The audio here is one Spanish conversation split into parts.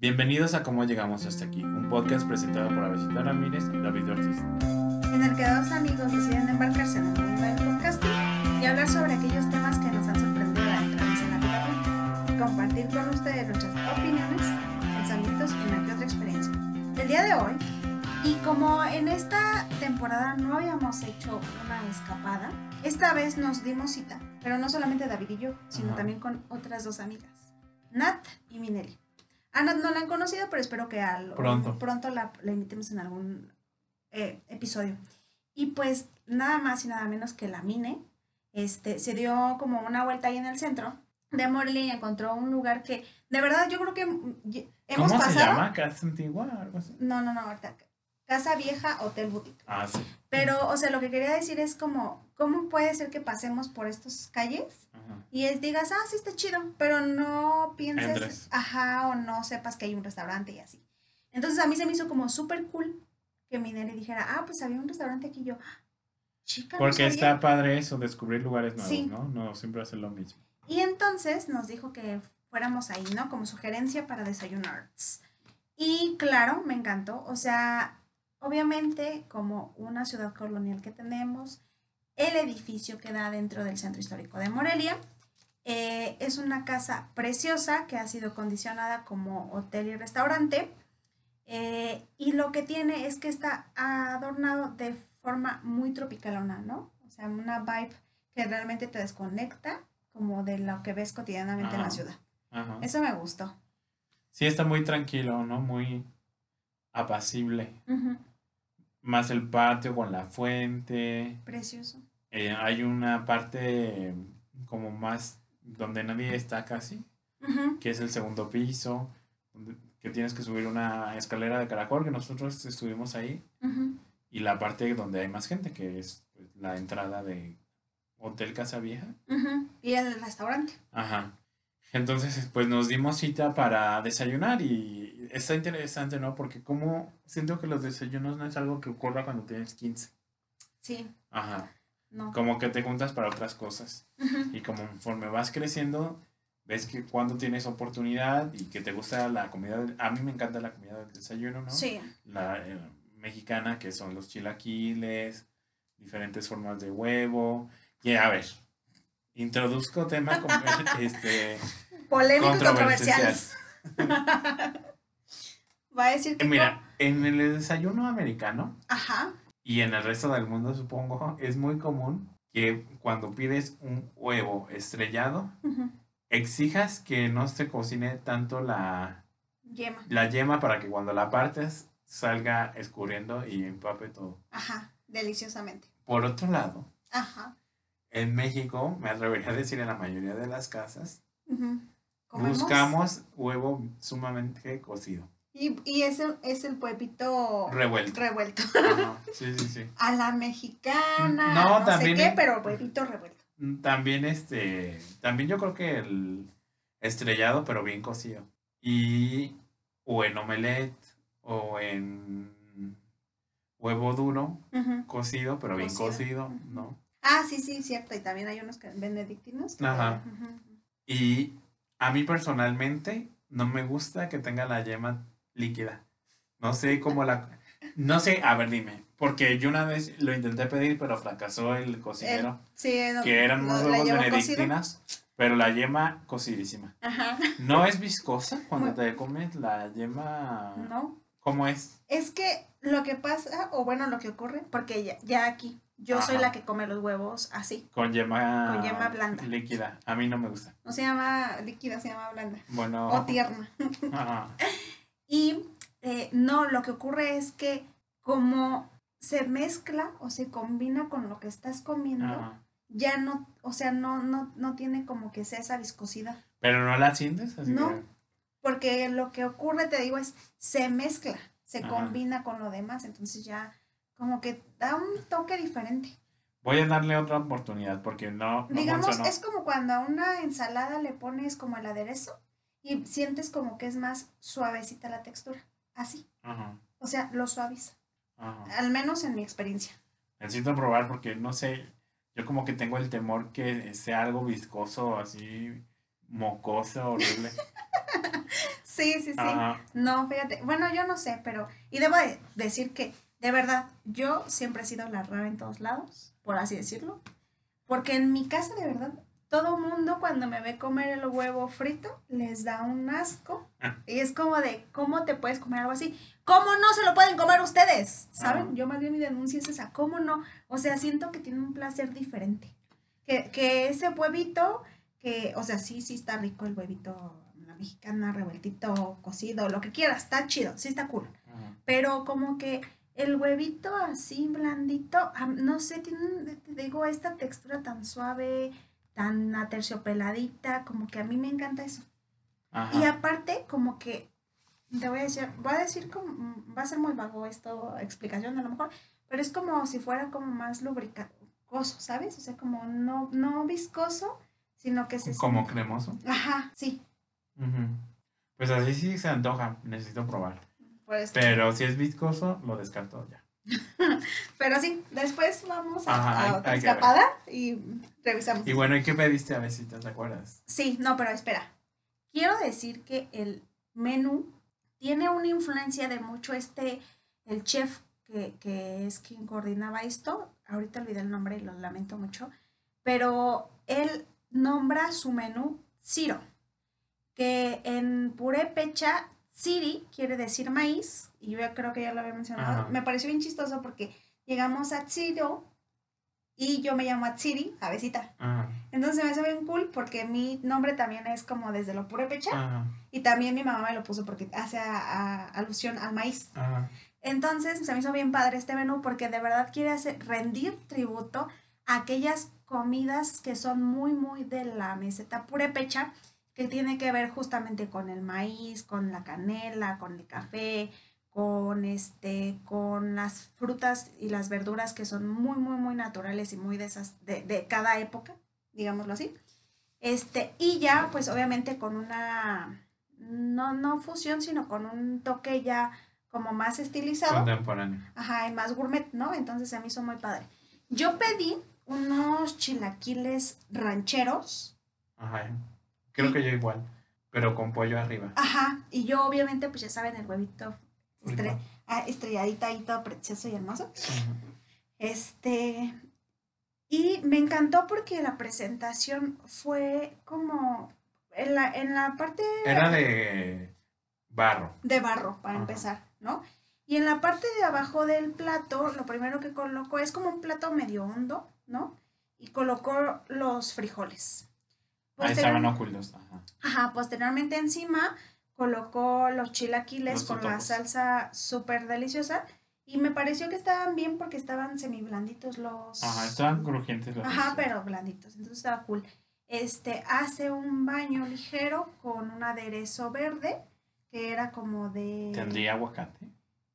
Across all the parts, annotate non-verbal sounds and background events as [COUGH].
Bienvenidos a Cómo Llegamos Hasta Aquí, un podcast presentado por Avesita Ramírez y David Ortiz. en el que dos amigos deciden embarcarse en el mundo del podcasting y hablar sobre aquellos temas que nos han sorprendido a entrarnos en la vida y compartir con ustedes nuestras opiniones, pensamientos y una que otra experiencia. El día de hoy, y como en esta temporada no habíamos hecho una escapada, esta vez nos dimos cita, pero no solamente David y yo, sino Ajá. también con otras dos amigas, Nat y Minelli. A Nat no la han conocido, pero espero que al, Pronto. pronto la, la invitemos en algún eh, episodio. Y pues nada más y nada menos que la Mine este, se dio como una vuelta ahí en el centro de Morelia y encontró un lugar que de verdad yo creo que mm, hemos ¿Cómo pasado. se llama? ¿Casa Antigua? Algo así. No, no, no, ahorita. Casa Vieja Hotel Boutique. Ah, sí. Pero, o sea, lo que quería decir es como, ¿cómo puede ser que pasemos por estas calles Ajá. y es, digas, ah, sí está chido, pero no pienses, Entres. ajá, o no sepas que hay un restaurante y así. Entonces a mí se me hizo como súper cool que Minelli dijera, ah, pues había un restaurante aquí y yo, "Ah, chica, Porque sabía". está padre eso, descubrir lugares nuevos, Sí. ¿no? No siempre hacer lo mismo. Y entonces nos dijo que fuéramos ahí, ¿no? Como sugerencia para desayunar. Y claro, me encantó. O sea, obviamente, como una ciudad colonial que tenemos, el edificio que da dentro del centro histórico de Morelia. eh, es una casa preciosa que ha sido condicionada como hotel y restaurante. eh, y lo que tiene es que está adornado de forma muy tropicalona, ¿no? O sea, una vibe que realmente te desconecta como de lo que ves cotidianamente en la ciudad. Ajá. Eso me gustó. Sí, está muy tranquilo, ¿no? Muy apacible. Ujú, Más el patio con la fuente. Precioso. Eh, hay una parte como más donde nadie está casi, que es el segundo piso, donde- que tienes que subir una escalera de caracol, que nosotros estuvimos ahí, y la parte donde hay más gente, que es la entrada de Hotel Casa Vieja. Y el restaurante. Ajá. Entonces, pues nos dimos cita para desayunar y está interesante, ¿no? Porque como siento que los desayunos no es algo que ocurra cuando tienes 15. Sí, Ajá. no. Como que te juntas para otras cosas. Y como conforme vas creciendo, ves que cuando tienes oportunidad y que te gusta la comida, a mí me encanta la comida del desayuno, ¿no? Sí. La eh, mexicana, que son los chilaquiles, diferentes formas de huevo. Y a ver, introduzco tema como, [LAUGHS] este, Polémicos controversiales. [LAUGHS] Va a decir que. mira, en el desayuno americano Ajá. y en el resto del mundo, supongo, es muy común que cuando pides un huevo estrellado, exijas que no se cocine tanto la, Yema. la yema para que cuando la partes salga escurriendo y empape todo. Ajá. Deliciosamente. Por otro lado, Ajá. En México, me atrevería a decir en la mayoría de las casas, buscamos huevo sumamente cocido, Y, y ese es el huevito revuelto. [LAUGHS] Sí, sí, sí. A la mexicana. No, No, también sé qué, pero huevito revuelto. También este, también yo creo que el estrellado, pero bien cocido. Y o en omelette o en huevo duro, cocido, pero bien Cocido. ¿no? Ah, sí, sí, cierto. Y también hay unos benedictinos. que- Ajá. Y a mí personalmente no me gusta que tenga la yema líquida. No sé cómo la... No sé, a ver, dime. Porque yo una vez lo intenté pedir, pero fracasó el cocinero. Sí, no, que eran unos huevos benedictinas, pero la yema cocidísima. Ajá. ¿No es viscosa cuando te comes la yema? No. ¿Cómo es? Es que lo que pasa, o bueno, lo que ocurre, porque ya, ya aquí, yo soy la que come los huevos así. Con yema, Con yema blanda. líquida. A mí no me gusta. No se llama líquida, se llama blanda. Bueno. O tierna. [LAUGHS] ajá, [LAUGHS] Y eh, no, lo que ocurre es que como se mezcla o se combina con lo que estás comiendo, ajá. ya no, o sea, no, no, no tiene como que sea esa viscosidad. Pero no la sientes así. No. que- Porque lo que ocurre, te digo, es se mezcla, se Ajá. combina con lo demás, entonces ya como que da un toque diferente. Voy a darle otra oportunidad porque no, no Digamos, funcionó. es como cuando a una ensalada le pones como el aderezo y sientes como que es más suavecita la textura. Así. Ajá, O sea, lo suaviza. ajá. Al menos en mi experiencia. Necesito probar porque no sé. Yo como que tengo el temor que sea algo viscoso, así mocoso, horrible. [LAUGHS] Sí, sí, sí. Ajá. No, fíjate. Bueno, yo no sé, pero. Y debo de decir que, de verdad, yo siempre he sido la rara en todos lados, por así decirlo. Porque en mi casa, de verdad, todo mundo cuando me ve comer el huevo frito les da un asco. Ah. Y es como de, ¿cómo te puedes comer algo así? ¿Cómo no se lo pueden comer ustedes? ¿Saben? Ajá. Yo más bien mi denuncia es esa, ¿cómo no? O sea, siento que tiene un placer diferente. Que, que ese huevito, que, o sea, sí, sí está rico el huevito, la mexicana, revueltito, cocido, lo que quieras, está chido, sí está cool. Pero como que el huevito así blandito, no sé, tiene, te digo, esta textura tan suave, tan aterciopeladita, como que a mí me encanta eso. Ajá. Y aparte, como que, te voy a decir, voy a decir como, mm, va a ser muy vago esto, explicación a lo mejor, pero es como si fuera como más lubricoso, ¿sabes? O sea, como no, no viscoso, sino que se... Como cremoso. Ajá, sí. Pues así sí se antoja, necesito probar. Pues, Pero si es viscoso, lo descarto ya. [LAUGHS] pero sí, después vamos a, Ajá, a otra hay escapada y revisamos. Y bueno, ¿y qué pediste? A ver si te acuerdas. Sí, no, pero espera. Quiero decir que el menú tiene una influencia de mucho este, el chef que, que es quien coordinaba esto, ahorita olvidé el nombre y lo lamento mucho, pero él nombra su menú Ciro, que en purépecha, Siri quiere decir maíz, y yo ya creo que ya lo había mencionado. Ajá. Me pareció bien chistoso porque llegamos a Ciro y yo me llamo Atsiri, Avesita. Ajá. Entonces me hace bien cool porque mi nombre también es como desde lo purépecha Ajá. y también mi mamá me lo puso porque hace a- a- alusión al maíz. Entonces se me hizo bien padre este menú porque de verdad quiere hacer, rendir tributo a aquellas comidas que son muy, muy de la meseta purépecha, que tiene que ver justamente con el maíz, con la canela, con el café, con este, con las frutas y las verduras que son muy, muy, muy naturales y muy de esas, de, de cada época, digámoslo así. Este, y ya, pues obviamente con una, no, no fusión, sino con un toque ya como más estilizado. Contemporáneo. Ajá, y más gourmet, ¿no? Entonces se me hizo muy padre. Yo pedí unos chilaquiles rancheros. Ajá. Creo que yo igual. Pero con pollo arriba. Ajá, y yo obviamente, pues ya saben, el huevito estre- ah, estrelladito ahí, todo precioso y hermoso. Ajá. Este, y me encantó porque la presentación fue como en la, en la parte Era de barro. de barro, para Ajá. empezar, ¿no? Y en la parte de abajo del plato, lo primero que colocó es como un plato medio hondo, ¿no? Y colocó los frijoles. Ahí estaban ocultos. Ajá. Ajá, posteriormente encima colocó los chilaquiles Los con la salsa súper deliciosa. Y me pareció que estaban bien porque estaban semi blanditos los... Ajá, estaban crujientes los Ajá, pero blanditos. Entonces estaba cool. Este, hace un baño ligero con un aderezo verde que era como de... ¿Tendría aguacate?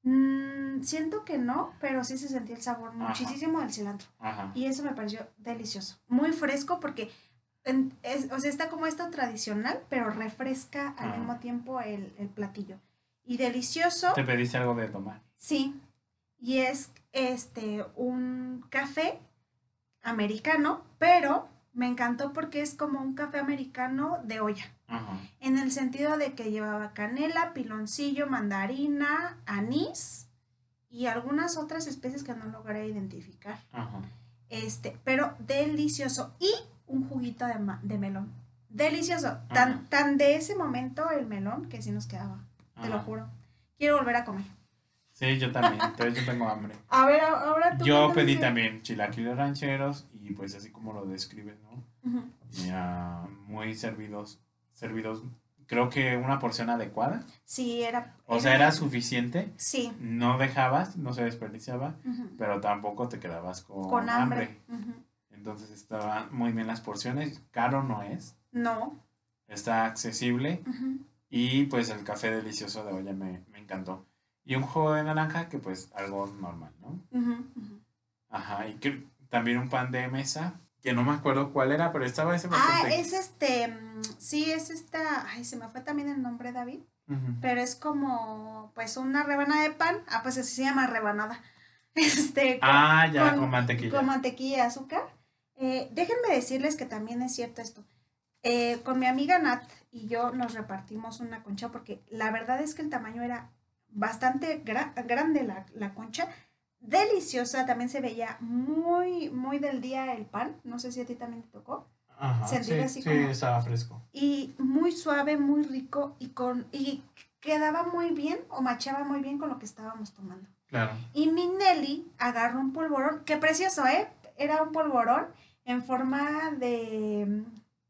Mm, siento que no, pero sí se sentía el sabor Ajá. muchísimo del cilantro. Ajá. Y eso me pareció delicioso. Muy fresco porque, en- es- o sea, está como esto tradicional, pero refresca al mismo tiempo el, el platillo. Y delicioso, ¿Te pediste algo de tomar? sí. Y es este un café americano, pero me encantó porque es como un café americano de olla. Ajá. En el sentido de que llevaba canela, piloncillo, mandarina, anís y algunas otras especies que no logré identificar. Ajá. Este, pero delicioso. Y un juguito de, de melón. Delicioso. Tan, Ajá. tan de ese momento el melón que sí nos quedaba. Te lo juro. Quiero volver a comer. Sí, yo también. Entonces yo tengo hambre. [LAUGHS] A ver, ahora tú. Yo pedí qué- también chilaquiles rancheros y pues así como lo describes, ¿no? Ya, muy servidos, servidos, creo que una porción adecuada. Sí, era. O sea, era suficiente. Sí. No dejabas, no se desperdiciaba, pero tampoco te quedabas con, Con hambre. Ujú. Entonces estaban muy bien las porciones. Caro no es, No. está accesible Ujú. y pues el café delicioso de olla me, me encantó. Y un jugo de naranja que pues algo normal, ¿no? Ujú, ujú. Ajá, y que, también un pan de mesa, que no me acuerdo cuál era, pero estaba ese Ah, bastante. es este. mm, Sí, es esta. Ay, se me fue también el nombre, David. Ujú. pero es como pues una rebanada de pan. Ah, pues así se llama rebanada. [LAUGHS] Este, con, Ah, ya, con, con- mantequilla. con mantequilla y azúcar. Eh, déjenme decirles que también es cierto esto. Eh, con mi amiga Nat y yo nos repartimos una concha porque la verdad es que el tamaño era bastante gra- grande la, la concha, deliciosa, también se veía muy, muy del día el pan, no sé si a ti también te tocó, Ajá, Sentir sí, así sí, como- estaba fresco. y muy suave, muy rico y, con, y quedaba muy bien o machaba muy bien con lo que estábamos tomando. Claro. Y mi Nelly agarró un polvorón, qué precioso, ¿eh? Era un polvorón en forma de,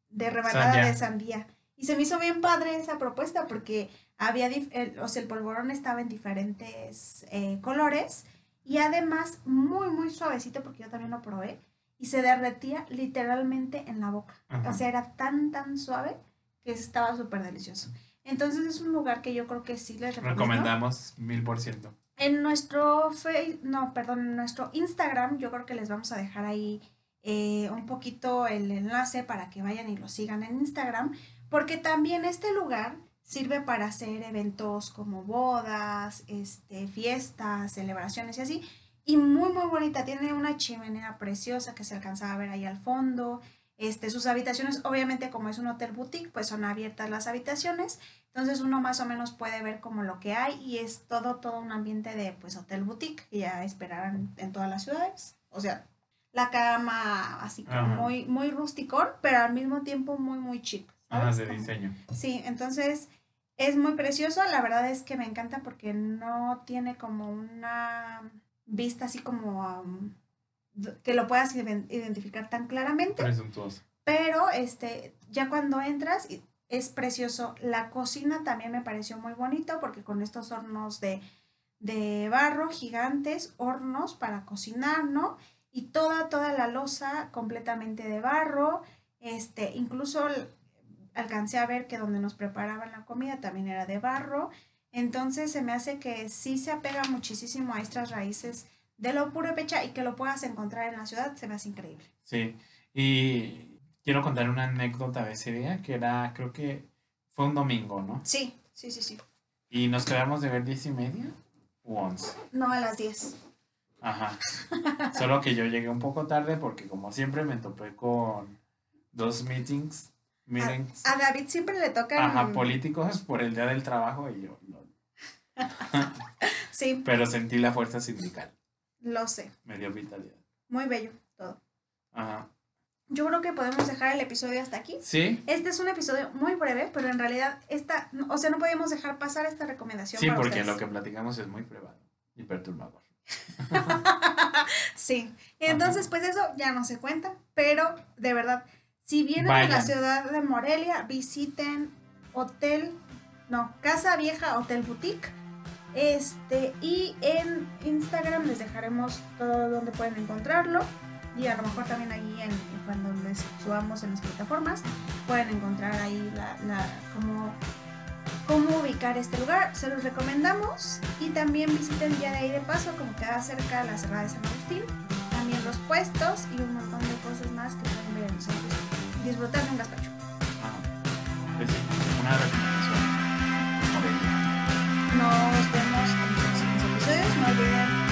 de rebanada Sandía. de sandía. Y se me hizo bien padre esa propuesta porque había, el, o sea, el polvorón estaba en diferentes eh, colores y además muy, muy suavecito porque yo también lo probé y se derretía literalmente en la boca. Ajá. O sea, era tan, tan suave que estaba súper delicioso. Entonces es un lugar que yo creo que sí les recomiendo. Recomendamos mil por ciento. En nuestro Face, no, perdón, en nuestro Instagram, yo creo que les vamos a dejar ahí eh, un poquito el enlace para que vayan y lo sigan en Instagram, porque también este lugar sirve para hacer eventos como bodas, este, fiestas, celebraciones y así. Y muy, muy bonita. Tiene una chimenea preciosa que se alcanzaba a ver ahí al fondo. Este, sus habitaciones, obviamente como es un hotel boutique, pues son abiertas las habitaciones. Entonces uno más o menos puede ver como lo que hay y es todo, todo un ambiente de pues hotel boutique que ya esperarán en todas las ciudades. O sea, la cama así como muy, muy rusticón, pero al mismo tiempo muy, muy chic. ¿sabes? de Como- diseño. Sí, entonces es muy precioso. La verdad es que me encanta porque no tiene como una vista así como um, que lo puedas iden- identificar tan claramente. Presuntuoso. Pero este, ya cuando entras es precioso. La cocina también me pareció muy bonito porque con estos hornos de, de barro gigantes, hornos para cocinar, ¿no? Y toda, toda la losa completamente de barro. Este, incluso alcancé a ver que donde nos preparaban la comida también era de barro. Entonces se me hace que sí se apega muchísimo a estas raíces de lo purépecha y que lo puedas encontrar en la ciudad, se me hace increíble. Sí. Y quiero contar una anécdota de ese día, que era, creo que fue un domingo, ¿no? Sí, sí, sí, sí. Y nos quedamos de ver diez y media u once. No a las 10. Ajá. [LAUGHS] Solo que yo llegué un poco tarde porque como siempre me topé con dos meetings, meetings, A David siempre le tocan. ajá, políticos por el día del trabajo y yo, no. [LAUGHS] Sí, pero sentí la fuerza sindical, lo sé. me dio vitalidad. Muy bello todo. Ajá. Yo creo que podemos dejar el episodio hasta aquí. Sí, Este es un episodio muy breve, pero en realidad esta, o sea, no podemos dejar pasar esta recomendación. sí, para porque ustedes. lo que platicamos es muy privado y perturbador. [LAUGHS] sí. Entonces, pues eso ya no se cuenta, pero de verdad, si vienen a la Vayan. ciudad de Morelia, visiten Hotel, no, Casa Vieja Hotel Boutique. Este, y en Instagram les dejaremos todo donde pueden encontrarlo. Y a lo mejor también ahí en, cuando les subamos en las plataformas, pueden encontrar ahí la, la, cómo, cómo ubicar este lugar. Se los recomendamos y también visiten ya de ahí de paso, como queda cerca de la Cerrada de San Agustín. También los puestos y un montón de cosas más que pueden ver en los. Disfrutar de un gazpacho. Ah, pues es una recomendación. Nos vemos en los próximos episodios. No olviden